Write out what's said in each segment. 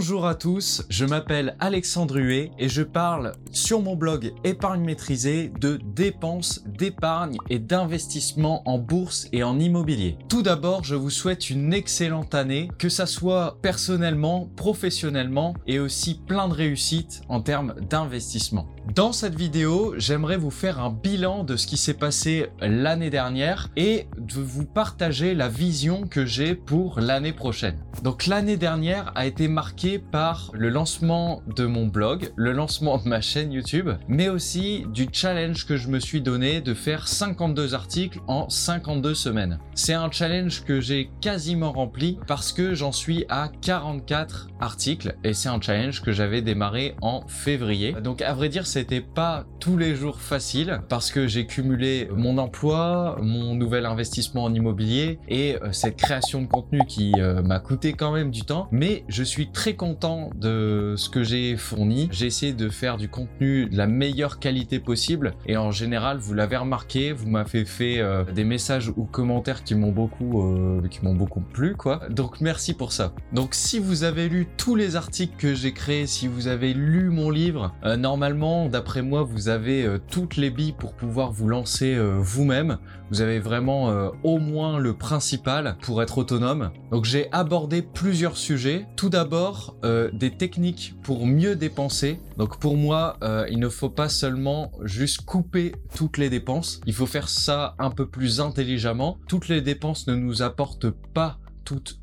Bonjour à tous, je m'appelle Alexandre Huet et je parle sur mon blog Épargne maîtrisée de dépenses, d'épargne et d'investissement en bourse et en immobilier. Tout d'abord, je vous souhaite une excellente année, que ça soit personnellement, professionnellement et aussi plein de réussite en termes d'investissement. Dans cette vidéo, j'aimerais vous faire un bilan de ce qui s'est passé l'année dernière et de vous partager la vision que j'ai pour l'année prochaine. Donc l'année dernière a été marquée par le lancement de mon blog, le lancement de ma chaîne YouTube, mais aussi du challenge que je me suis donné de faire 52 articles en 52 semaines. C'est un challenge que j'ai quasiment rempli parce que j'en suis à 44 articles et c'est un challenge que j'avais démarré en février. Donc à vrai dire, c'était pas tous les jours facile parce que j'ai cumulé mon emploi, mon nouvel investissement en immobilier et euh, cette création de contenu qui euh, m'a coûté quand même du temps. Mais je suis très content de ce que j'ai fourni. J'ai essayé de faire du contenu de la meilleure qualité possible et en général, vous l'avez remarqué, vous m'avez fait euh, des messages ou commentaires qui m'ont beaucoup, qui m'ont beaucoup plu, quoi. Donc merci pour ça. Donc si vous avez lu tous les articles que j'ai créés, si vous avez lu mon livre, normalement d'après moi, vous avez euh, toutes les billes pour pouvoir vous lancer euh, vous-même. Vous avez vraiment euh, au moins le principal pour être autonome. Donc j'ai abordé plusieurs sujets. Tout d'abord, des techniques pour mieux dépenser. Donc pour moi, il ne faut pas seulement juste couper toutes les dépenses. Il faut faire ça un peu plus intelligemment. Toutes les dépenses ne nous apportent pas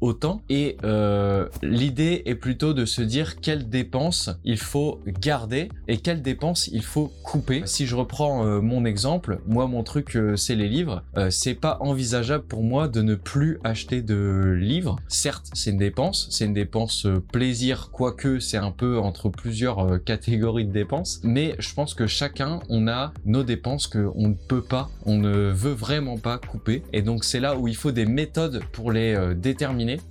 autant. Et euh, l'idée est plutôt de se dire quelles dépenses il faut garder et quelles dépenses il faut couper. Si je reprends euh, mon exemple, moi mon truc euh, c'est les livres. c'est pas envisageable pour moi de ne plus acheter de livres. Certes, c'est une dépense, c'est une dépense plaisir, quoique c'est un peu entre plusieurs catégories de dépenses. Mais je pense que chacun, on a nos dépenses que on ne peut pas, on ne veut vraiment pas couper. Et donc c'est là où il faut des méthodes pour les déterminer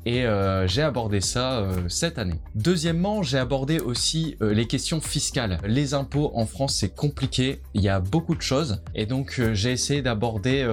et euh, j'ai abordé ça euh, cette année. Deuxièmement, j'ai abordé aussi euh, les questions fiscales. Les impôts en France, c'est compliqué, il y a beaucoup de choses et donc j'ai essayé d'aborder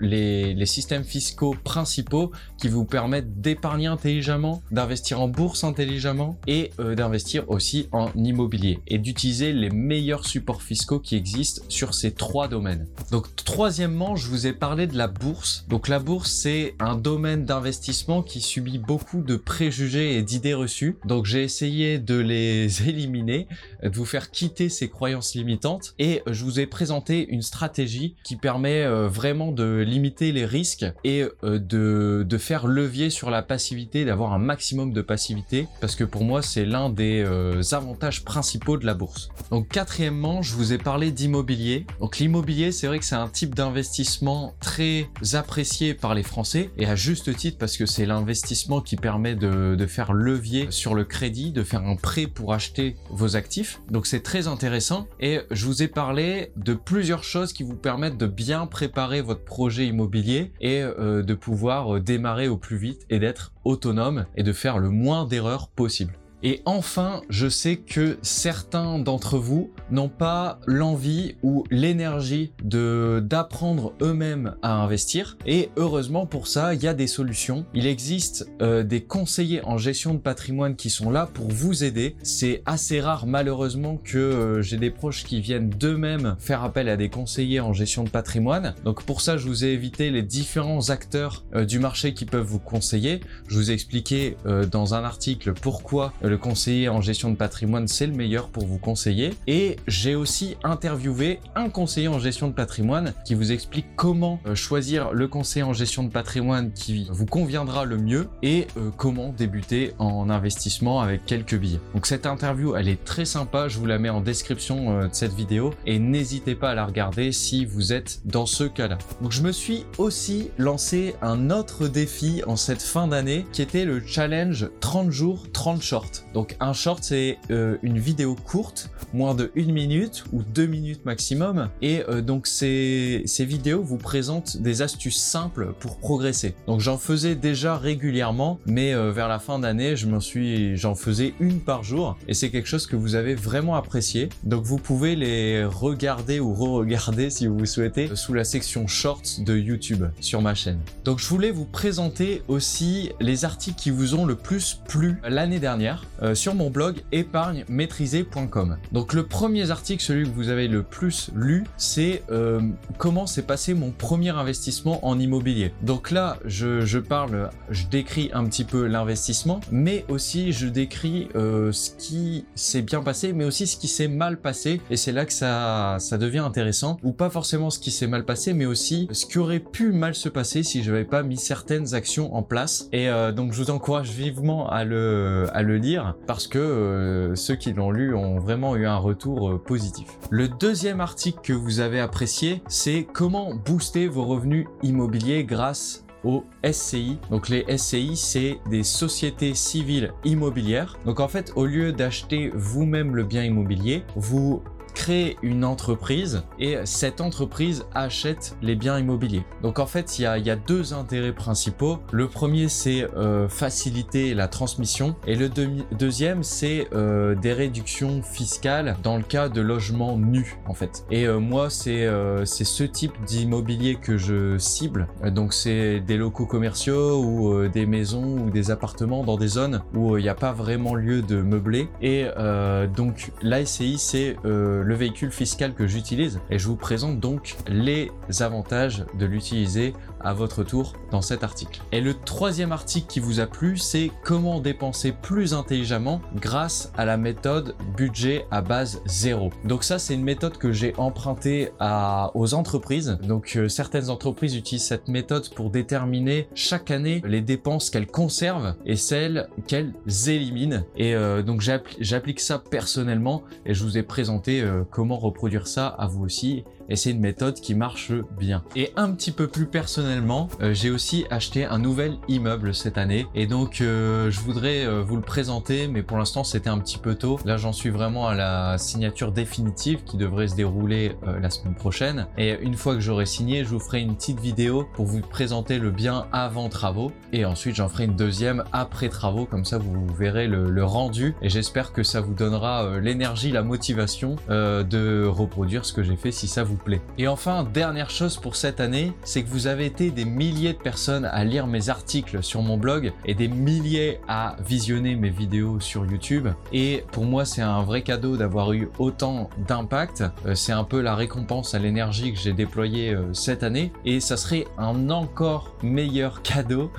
les systèmes fiscaux principaux qui vous permettent d'épargner intelligemment, d'investir en bourse intelligemment et d'investir aussi en immobilier et d'utiliser les meilleurs supports fiscaux qui existent sur ces trois domaines. Donc troisièmement, je vous ai parlé de la bourse. Donc la bourse, c'est un domaine d'investissement qui subit beaucoup de préjugés et d'idées reçues. Donc j'ai essayé de les éliminer, de vous faire quitter ces croyances limitantes et je vous ai présenté une stratégie qui permet euh, vraiment de limiter les risques et euh, de, de faire levier sur la passivité, d'avoir un maximum de passivité parce que pour moi c'est l'un des euh, avantages principaux de la bourse. Donc quatrièmement, je vous ai parlé d'immobilier. Donc l'immobilier, c'est vrai que c'est un type d'investissement très apprécié par les Français et à juste titre parce que c'est l'investissement qui permet de, faire levier sur le crédit, de faire un prêt pour acheter vos actifs. Donc c'est très intéressant et je vous ai parlé de plusieurs choses qui vous permettent de bien préparer votre projet immobilier et euh, de pouvoir euh, démarrer au plus vite et d'être autonome et de faire le moins d'erreurs possible. Et enfin, je sais que certains d'entre vous n'ont pas l'envie ou l'énergie de d'apprendre eux-mêmes à investir. Et heureusement pour ça, il y a des solutions. Il existe euh, des conseillers en gestion de patrimoine qui sont là pour vous aider. C'est assez rare malheureusement que euh, j'ai des proches qui viennent d'eux-mêmes faire appel à des conseillers en gestion de patrimoine. Donc pour ça, je vous ai évité les différents acteurs euh, du marché qui peuvent vous conseiller. Je vous ai expliqué dans un article pourquoi le conseiller en gestion de patrimoine, c'est le meilleur pour vous conseiller. Et j'ai aussi interviewé un conseiller en gestion de patrimoine qui vous explique comment euh, choisir le conseiller en gestion de patrimoine qui vous conviendra le mieux et euh, comment débuter en investissement avec quelques billets. Donc cette interview, elle est très sympa, je vous la mets en description euh, de cette vidéo et n'hésitez pas à la regarder si vous êtes dans ce cas-là. Donc je me suis aussi lancé un autre défi en cette fin d'année qui était le challenge 30 jours 30 shorts. Donc un short c'est euh, une vidéo courte, moins de une minute ou deux minutes maximum. Et euh, donc ces, vidéos vous présentent des astuces simples pour progresser. Donc j'en faisais déjà régulièrement, mais euh, vers la fin d'année je m'en suis, j'en faisais une par jour et c'est quelque chose que vous avez vraiment apprécié. Donc vous pouvez les regarder ou re-regarder si vous souhaitez sous la section shorts de YouTube sur ma chaîne. Donc je voulais vous présenter aussi les articles qui vous ont le plus plu l'année dernière. Euh, sur mon blog épargne-maîtrisée.com. Donc le premier article, celui que vous avez le plus lu, c'est euh, comment s'est passé mon premier investissement en immobilier. Donc là, je, parle, je décris un petit peu l'investissement, mais aussi je décris euh, ce qui s'est bien passé, mais aussi ce qui s'est mal passé. Et c'est là que ça, devient intéressant, ou pas forcément ce qui s'est mal passé, mais aussi ce qui aurait pu mal se passer si je n'avais pas mis certaines actions en place. Et donc je vous encourage vivement à le lire parce que euh, ceux qui l'ont lu ont vraiment eu un retour euh, positif. Le deuxième article que vous avez apprécié, c'est comment booster vos revenus immobiliers grâce aux SCI. Donc les SCI, c'est des sociétés civiles immobilières. Donc en fait, au lieu d'acheter vous-même le bien immobilier, vous créer une entreprise et cette entreprise achète les biens immobiliers. Donc en fait, il y a, deux intérêts principaux. Le premier, c'est euh, faciliter la transmission et le deuxième, c'est euh, des réductions fiscales dans le cas de logements nus en fait. Et euh, moi, c'est c'est ce type d'immobilier que je cible. Donc c'est des locaux commerciaux ou des maisons ou des appartements dans des zones où il n'y a pas vraiment lieu de meubler. Et donc l'ASCI, c'est le véhicule fiscal que j'utilise et je vous présente donc les avantages de l'utiliser à votre tour dans cet article. Et le troisième article qui vous a plu, c'est comment dépenser plus intelligemment grâce à la méthode budget à base zéro. Donc ça, c'est une méthode que j'ai empruntée aux entreprises. Donc euh, certaines entreprises utilisent cette méthode pour déterminer chaque année les dépenses qu'elles conservent et celles qu'elles éliminent. Et euh, donc j'applique ça personnellement et je vous ai présenté euh, comment reproduire ça à vous aussi et c'est une méthode qui marche bien. Et un petit peu plus personnellement, euh, j'ai aussi acheté un nouvel immeuble cette année. Et donc euh, je voudrais euh, vous le présenter mais pour l'instant c'était un petit peu tôt. Là j'en suis vraiment à la signature définitive qui devrait se dérouler la semaine prochaine. Et une fois que j'aurai signé, je vous ferai une petite vidéo pour vous présenter le bien avant travaux. Et ensuite j'en ferai une deuxième après travaux. Comme ça vous verrez le, le rendu. Et j'espère que ça vous donnera l'énergie, la motivation de reproduire ce que j'ai fait si ça vous et enfin, dernière chose pour cette année, c'est que vous avez été des milliers de personnes à lire mes articles sur mon blog et des milliers à visionner mes vidéos sur YouTube. Et pour moi, c'est un vrai cadeau d'avoir eu autant d'impact. Euh, c'est un peu la récompense à l'énergie que j'ai déployée euh, cette année. Et ça serait un encore meilleur cadeau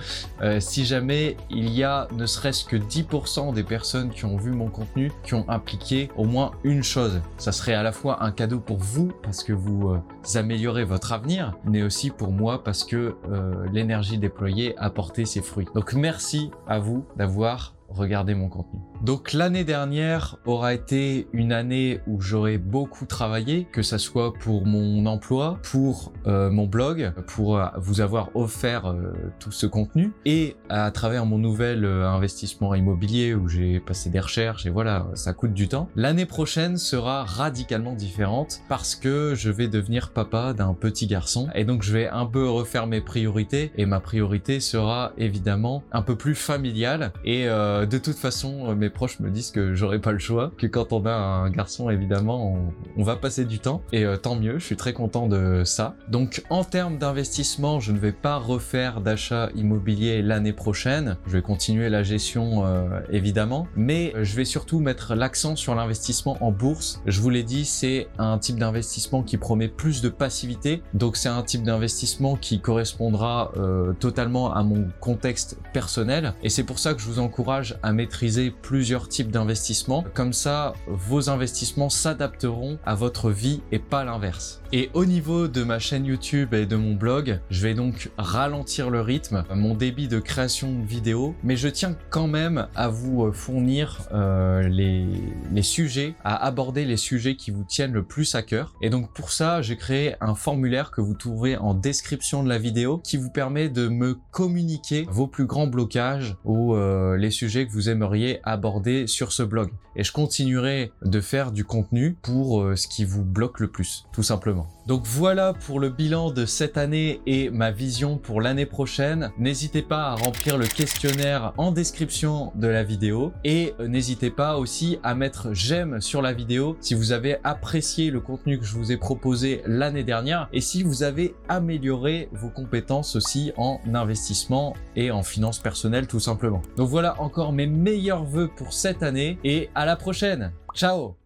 euh, si jamais il y a ne serait-ce que 10% des personnes qui ont vu mon contenu qui ont impliqué au moins une chose. Ça serait à la fois un cadeau pour vous parce que vous euh, améliorer votre avenir, mais aussi pour moi parce que euh, l'énergie déployée a porté ses fruits. Donc merci à vous d'avoir regardez mon contenu. Donc l'année dernière aura été une année où j'aurais beaucoup travaillé, que ça soit pour mon emploi, pour euh, mon blog, pour euh, vous avoir offert euh, tout ce contenu, et à travers mon nouvel investissement immobilier où j'ai passé des recherches et voilà, ça coûte du temps. L'année prochaine sera radicalement différente parce que je vais devenir papa d'un petit garçon et donc je vais un peu refaire mes priorités et ma priorité sera évidemment un peu plus familiale et euh, de toute façon, euh, mes proches me disent que j'aurai pas le choix, que quand on a un garçon, évidemment, on, va passer du temps. Et euh, tant mieux, je suis très content de ça. Donc en termes d'investissement, je ne vais pas refaire d'achat immobilier l'année prochaine. Je vais continuer la gestion, évidemment. Mais je vais surtout mettre l'accent sur l'investissement en bourse. Je vous l'ai dit, c'est un type d'investissement qui promet plus de passivité. Donc c'est un type d'investissement qui correspondra totalement à mon contexte personnel. Et c'est pour ça que je vous encourage à maîtriser plusieurs types d'investissements. Comme ça, vos investissements s'adapteront à votre vie et pas l'inverse. Et au niveau de ma chaîne YouTube et de mon blog, je vais donc ralentir le rythme, mon débit de création de vidéos, mais je tiens quand même à vous euh, fournir euh, les, sujets, à aborder les sujets qui vous tiennent le plus à cœur. Et donc pour ça, j'ai créé un formulaire que vous trouverez en description de la vidéo qui vous permet de me communiquer vos plus grands blocages ou euh, les sujets que vous aimeriez aborder sur ce blog. Et je continuerai de faire du contenu pour euh, ce qui vous bloque le plus, tout simplement. Donc voilà pour le bilan de cette année et ma vision pour l'année prochaine. N'hésitez pas à remplir le questionnaire en description de la vidéo et n'hésitez pas aussi à mettre j'aime sur la vidéo si vous avez apprécié le contenu que je vous ai proposé l'année dernière et si vous avez amélioré vos compétences aussi en investissement et en finances personnelles tout simplement. Donc voilà mes meilleurs voeux pour cette année et à la prochaine. Ciao